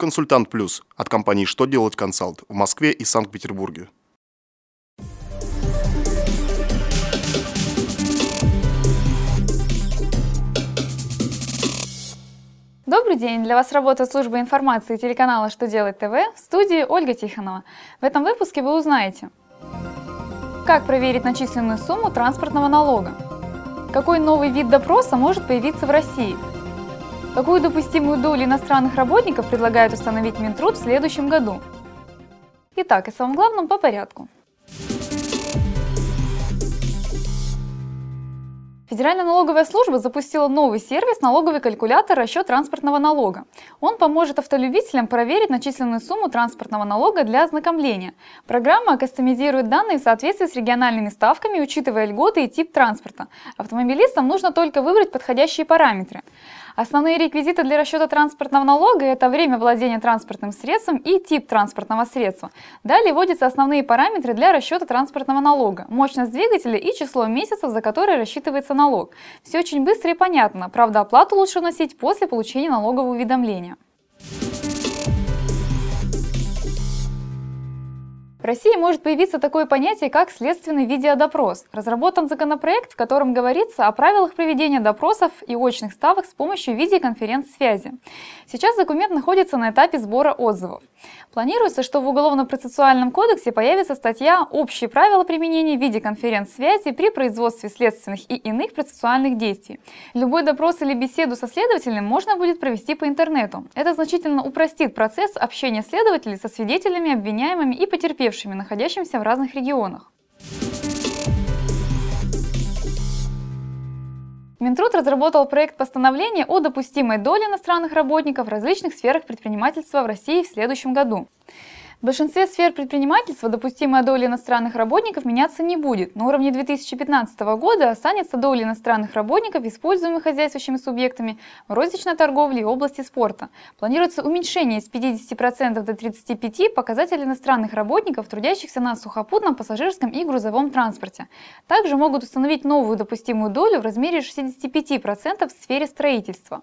Консультант Плюс от компании «Что делать консалт» в Москве и Санкт-Петербурге. Добрый день! Для вас работает служба информации телеканала «Что делать ТВ» в студии Ольга Тихонова. В этом выпуске вы узнаете, как проверить начисленную сумму транспортного налога, какой новый вид допроса может появиться в России, какую допустимую долю иностранных работников предлагают установить Минтруд в следующем году. Итак, и самом главном по порядку. Федеральная налоговая служба запустила новый сервис «Налоговый калькулятор расчет транспортного налога». Он поможет автолюбителям проверить начисленную сумму транспортного налога для ознакомления. Программа кастомизирует данные в соответствии с региональными ставками, учитывая льготы и тип транспорта. Автомобилистам нужно только выбрать подходящие параметры. Основные реквизиты для расчета транспортного налога – это время владения транспортным средством и тип транспортного средства. Далее вводятся основные параметры для расчета транспортного налога – мощность двигателя и число месяцев, за которые рассчитывается налог. Все очень быстро и понятно, правда оплату лучше вносить после получения налогового уведомления. России может появиться такое понятие, как следственный видеодопрос. Разработан законопроект, в котором говорится о правилах проведения допросов и очных ставок с помощью видеоконференц-связи. Сейчас документ находится на этапе сбора отзывов. Планируется, что в Уголовно-процессуальном кодексе появится статья «Общие правила применения видеоконференц-связи при производстве следственных и иных процессуальных действий». Любой допрос или беседу со следователем можно будет провести по интернету. Это значительно упростит процесс общения следователей со свидетелями, обвиняемыми и потерпевшими потерпевшими, находящимися в разных регионах. Минтруд разработал проект постановления о допустимой доле иностранных работников в различных сферах предпринимательства в России в следующем году. В большинстве сфер предпринимательства допустимая доля иностранных работников меняться не будет. На уровне 2015 года останется доля иностранных работников, используемых хозяйствующими субъектами в розничной торговле и области спорта. Планируется уменьшение с 50% до 35% показателей иностранных работников, трудящихся на сухопутном, пассажирском и грузовом транспорте. Также могут установить новую допустимую долю в размере 65% в сфере строительства.